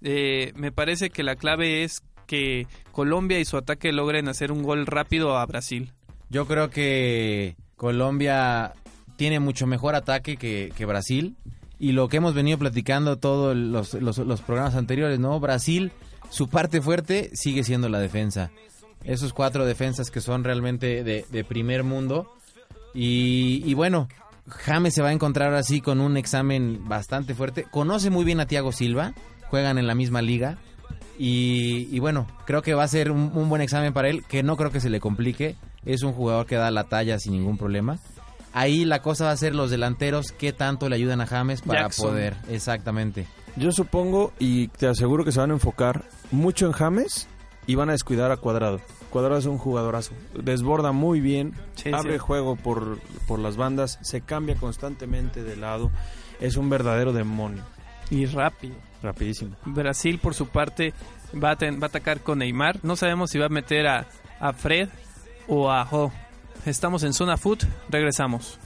Eh, me parece que la clave es que Colombia y su ataque logren hacer un gol rápido a Brasil. Yo creo que Colombia tiene mucho mejor ataque que, Brasil. Y lo que hemos venido platicando todos los, programas anteriores, ¿no? Brasil, su parte fuerte sigue siendo la defensa. Esos cuatro defensas que son realmente de, de primer mundo. Y, y bueno, James se va a encontrar así con un examen bastante fuerte. Conoce muy bien a Thiago Silva, juegan en la misma liga. Y, y bueno, creo que va a ser un, un, buen examen para él, que no creo que se le complique. Es un jugador que da la talla sin ningún problema. Ahí la cosa va a ser los delanteros, qué tanto le ayudan a James para Jackson. poder. Exactamente. Yo supongo y te aseguro que se van a enfocar mucho en James y van a descuidar a Cuadrado. Cuadrado es un jugadorazo, desborda muy bien, Sí, abre sí. juego por, por las bandas, se cambia constantemente de lado, es un verdadero demonio, Y rápido. Rapidísimo. Brasil, por su parte, va a, ten- va a atacar con Neymar. No sabemos si va a meter a, a Fred o a Jo. Estamos en Zona Food. Regresamos.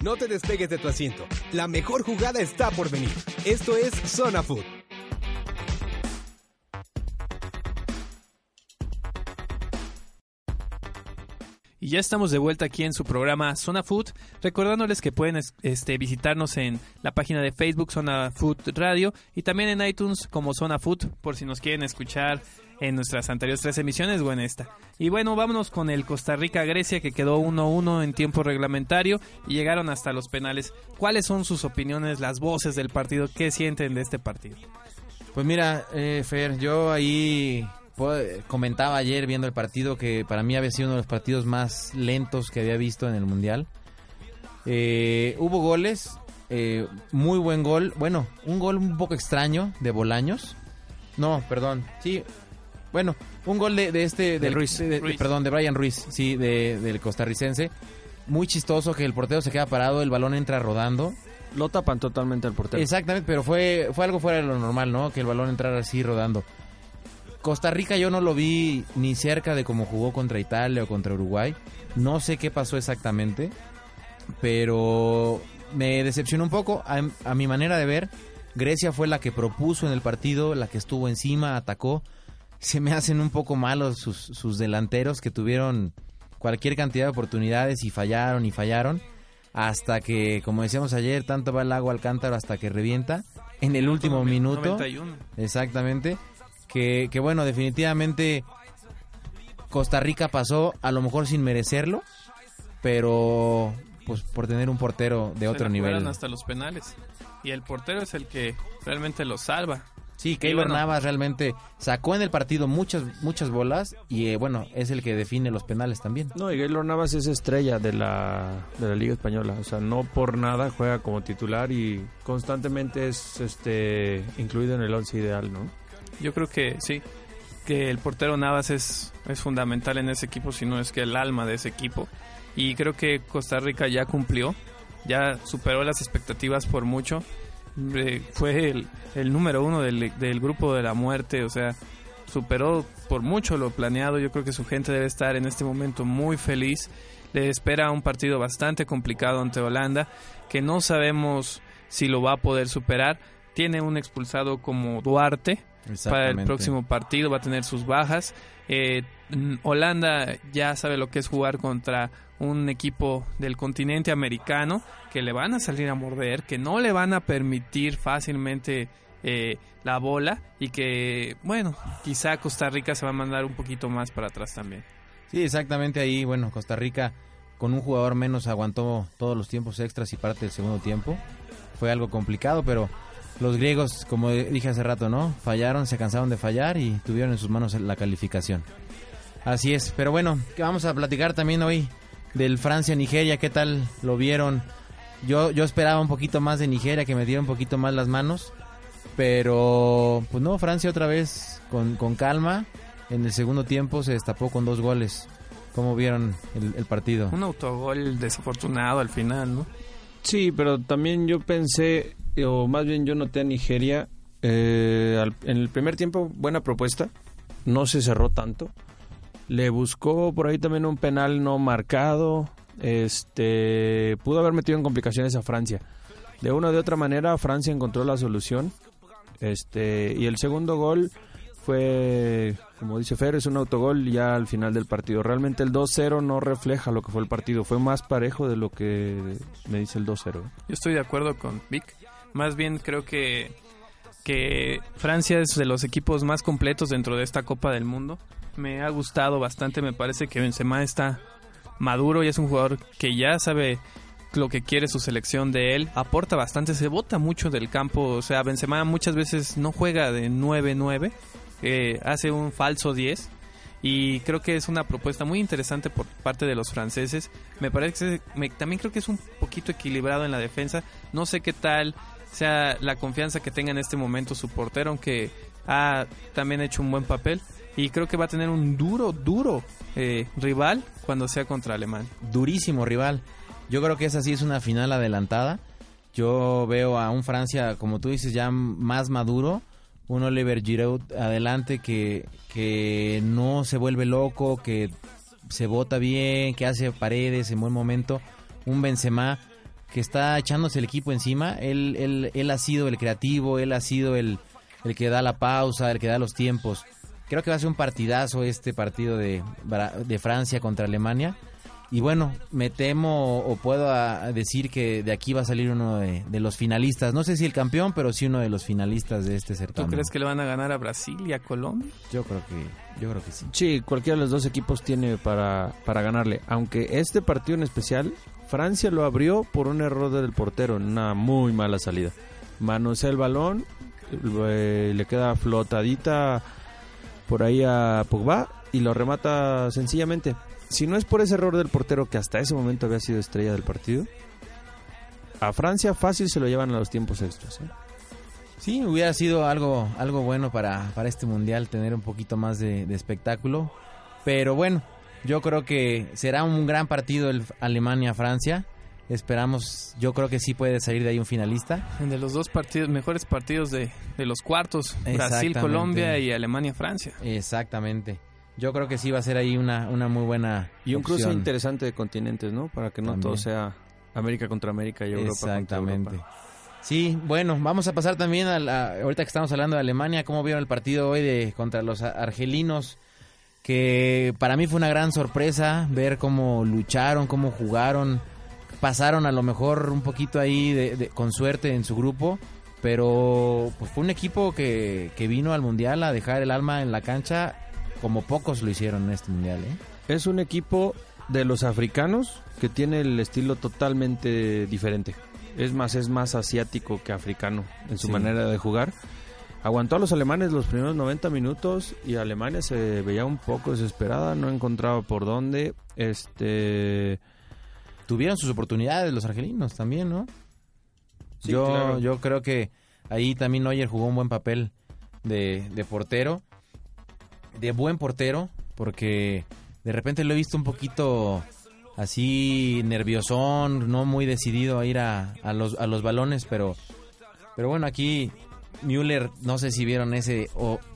No te despegues de tu asiento. La mejor jugada está por venir. Esto es Zona Food. Ya estamos de vuelta aquí en su programa Zona Food, recordándoles que pueden es- este, visitarnos en la página de Facebook Zona Food Radio y también en iTunes como Zona Food por si nos quieren escuchar en nuestras anteriores tres emisiones o en esta. Y bueno, vámonos con el Costa Rica-Grecia que quedó 1-1 en tiempo reglamentario y llegaron hasta los penales. ¿Cuáles son sus opiniones, las voces del partido? ¿Qué sienten de este partido? Pues mira, eh, Fer, yo ahí comentaba ayer viendo el partido que para mí había sido uno de los partidos más lentos que había visto en el Mundial. Eh, hubo goles, eh, muy buen gol, bueno, un gol un poco extraño de Bolaños. No, perdón, sí, bueno, un gol de, de este, del, Ruiz. de- de- Ruiz. perdón, de Brian Ruiz, sí, de- del costarricense. Muy chistoso que el portero se queda parado, el balón entra rodando. Lo tapan totalmente al portero. Exactamente, pero fue, fue algo fuera de lo normal, ¿no? Que el balón entrara así rodando. Costa Rica yo no lo vi ni cerca de cómo jugó contra Italia o contra Uruguay. No sé qué pasó exactamente, pero me decepcionó un poco. A, a mi manera de ver, Grecia fue la que propuso en el partido, la que estuvo encima, atacó. Se me hacen un poco malos sus, sus delanteros que tuvieron cualquier cantidad de oportunidades y fallaron y fallaron. Hasta que, como decíamos ayer, tanto va el agua al cántaro hasta que revienta. En el último minuto. 91. Exactamente. Que, que bueno, definitivamente Costa Rica pasó, a lo mejor sin merecerlo, pero pues por tener un portero de Se otro nivel. hasta los penales. Y el portero es el que realmente lo salva. Sí, Keylor bueno. Navas realmente sacó en el partido muchas muchas bolas y eh, bueno, es el que define los penales también. No, y Gaylor Navas es estrella de la, de la Liga Española. O sea, no por nada juega como titular y constantemente es este incluido en el once ideal, ¿no? Yo creo que sí, que el portero Navas es, es fundamental en ese equipo, si no es que el alma de ese equipo. Y creo que Costa Rica ya cumplió, ya superó las expectativas por mucho. Eh, fue el, el número uno del, del grupo de la muerte, o sea, superó por mucho lo planeado. Yo creo que su gente debe estar en este momento muy feliz. Le espera un partido bastante complicado ante Holanda, que no sabemos si lo va a poder superar. Tiene un expulsado como Duarte, para el próximo partido va a tener sus bajas. Eh, Holanda ya sabe lo que es jugar contra un equipo del continente americano que le van a salir a morder, que no le van a permitir fácilmente eh, la bola y que, bueno, quizá Costa Rica se va a mandar un poquito más para atrás también. Sí, exactamente ahí, bueno, Costa Rica con un jugador menos aguantó todos los tiempos extras y parte del segundo tiempo. Fue algo complicado, pero los griegos, como dije hace rato, ¿no? Fallaron, se cansaron de fallar y tuvieron en sus manos la calificación. Así es, pero bueno, que vamos a platicar también hoy del Francia-Nigeria, ¿qué tal lo vieron? Yo, yo esperaba un poquito más de Nigeria, que me diera un poquito más las manos, pero pues no, Francia otra vez con, con calma. En el segundo tiempo se destapó con dos goles. ¿Cómo vieron el, el partido? Un autogol desafortunado al final, ¿no? Sí, pero también yo pensé, o más bien yo noté a Nigeria Eh, al- en el primer tiempo, buena propuesta. No se cerró tanto. Le buscó por ahí también un penal no marcado. Este pudo haber metido en complicaciones a Francia. De una o de otra manera, Francia encontró la solución. Este y el segundo gol fue, como dice Fer, es un autogol ya al final del partido. Realmente el 2-0 no refleja lo que fue el partido. Fue más parejo de lo que me dice el 2-0. Yo estoy de acuerdo con Vic. Más bien creo que, que Francia es de los equipos más completos dentro de esta Copa del Mundo. Me ha gustado bastante, me parece que Benzema está maduro y es un jugador que ya sabe lo que quiere su selección de él. Aporta bastante, se bota mucho del campo. O sea, Benzema muchas veces no juega de 9-9, eh, hace un falso 10 y creo que es una propuesta muy interesante por parte de los franceses. Me parece que me- también creo que es un poquito equilibrado en la defensa. No sé qué tal sea la confianza que tenga en este momento su portero, aunque ha también hecho un buen papel. Y creo que va a tener un duro, duro eh, rival cuando sea contra Alemania. durísimo rival. Yo creo que esa sí es una final adelantada. Yo veo a un Francia, como tú dices, ya más maduro. Un Oliver Giroud adelante que, que no se vuelve loco, que se bota bien, que hace paredes en buen momento. Un Benzema que está echándose el equipo encima. Él, él, él ha sido el creativo, él ha sido el, el que da la pausa, el que da los tiempos. Creo que va a ser un partidazo este partido de, de Francia contra Alemania. Y bueno, me temo o puedo a- decir que de aquí va a salir uno de, de los finalistas. No sé si el campeón, pero sí uno de los finalistas de este ¿Tú certamen. crees que le van a ganar a Brasil y a Colombia? Yo creo que, yo creo que sí. Sí, cualquiera de los dos equipos tiene para, para ganarle. Aunque este partido en especial, Francia lo abrió por un error del portero, una muy mala salida. Manosea el balón, eh, le queda flotadita por ahí a Pogba y lo remata sencillamente. Si no es por ese error del portero que hasta ese momento había sido estrella del partido, a Francia fácil se lo llevan a los tiempos extras. ¿eh? Sí, hubiera sido algo, algo bueno para, para este mundial tener un poquito más de espectáculo. Pero bueno, yo creo que será un gran partido el Alemania-Francia. Esperamos, yo creo que sí puede salir de ahí un finalista. De los dos partidos, mejores partidos de, de los cuartos. Brasil-Colombia y Alemania-Francia. Exactamente. Yo creo que sí va a ser ahí una, una muy buena Y un cruce interesante de continentes, ¿no? Para que no También. todo sea América contra América y Europa contra Exactamente. Europa. Sí, bueno, vamos a pasar también a la, ahorita que estamos hablando de Alemania, cómo vieron el partido hoy de contra los argelinos, que para mí fue una gran sorpresa ver cómo lucharon, cómo jugaron, pasaron a lo mejor un poquito ahí de, de- con suerte en su grupo, pero pues fue un equipo que, que vino al mundial a dejar el alma en la cancha como pocos lo hicieron en este mundial, ¿eh? Es un equipo de los africanos que tiene el estilo totalmente diferente. Es más, es más asiático que africano en su Sí. manera de jugar. Aguantó a los alemanes los primeros 90 minutos y Alemania se veía un poco desesperada, no encontraba por dónde. Este tuvieron sus oportunidades los argelinos también, ¿no? Sí, yo, claro. yo creo que ahí también Neuer jugó un buen papel de, de portero, de buen portero, porque de repente lo he visto un poquito así nerviosón, no muy decidido a ir a, a los, a los balones, pero, pero bueno, aquí Müller, no sé si vieron ese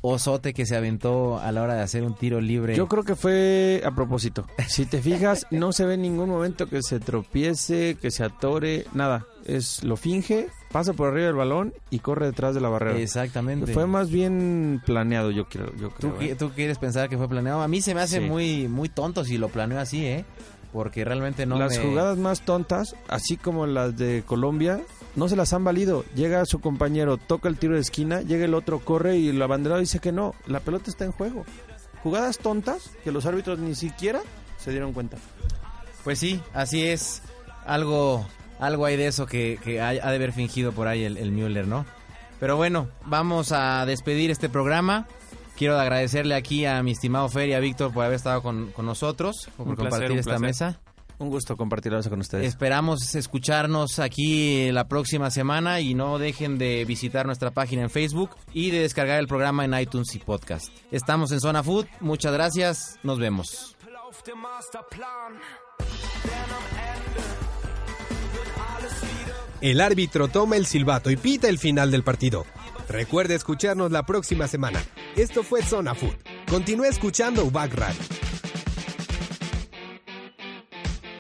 osote que se aventó a la hora de hacer un tiro libre. Yo creo que fue a propósito. Si te fijas, no se ve en ningún momento que se tropiece, que se atore, nada. Es lo finge, pasa por arriba del balón y corre detrás de la barrera. Exactamente. Fue más bien planeado, yo creo. Yo ¿Tú, creo ¿eh? tú quieres pensar que fue planeado? A mí se me hace Sí. muy muy tonto si lo planeó así, ¿eh? Porque realmente no las me- jugadas más tontas, así como las de Colombia, no se las han valido. Llega su compañero, toca el tiro de esquina, llega el otro, corre y el abanderado dice que no, la pelota está en juego. Jugadas tontas que los árbitros ni siquiera se dieron cuenta. Pues sí, así es. Algo algo hay de eso que, que ha, ha de haber fingido por ahí el, el Müller, ¿no? Pero bueno, vamos a despedir este programa. Quiero agradecerle aquí a mi estimado Fer y a Víctor por haber estado con, con nosotros, por Un placer, compartir un esta placer. mesa. Un gusto compartir eso con ustedes. Esperamos escucharnos aquí la próxima semana y no dejen de visitar nuestra página en Facebook y de descargar el programa en iTunes y podcast. Estamos en Zona Food, muchas gracias, nos vemos. El árbitro toma el silbato y pita el final del partido. Recuerde escucharnos la próxima semana. Esto fue Zona Food. Continúe escuchando UBAC Radio.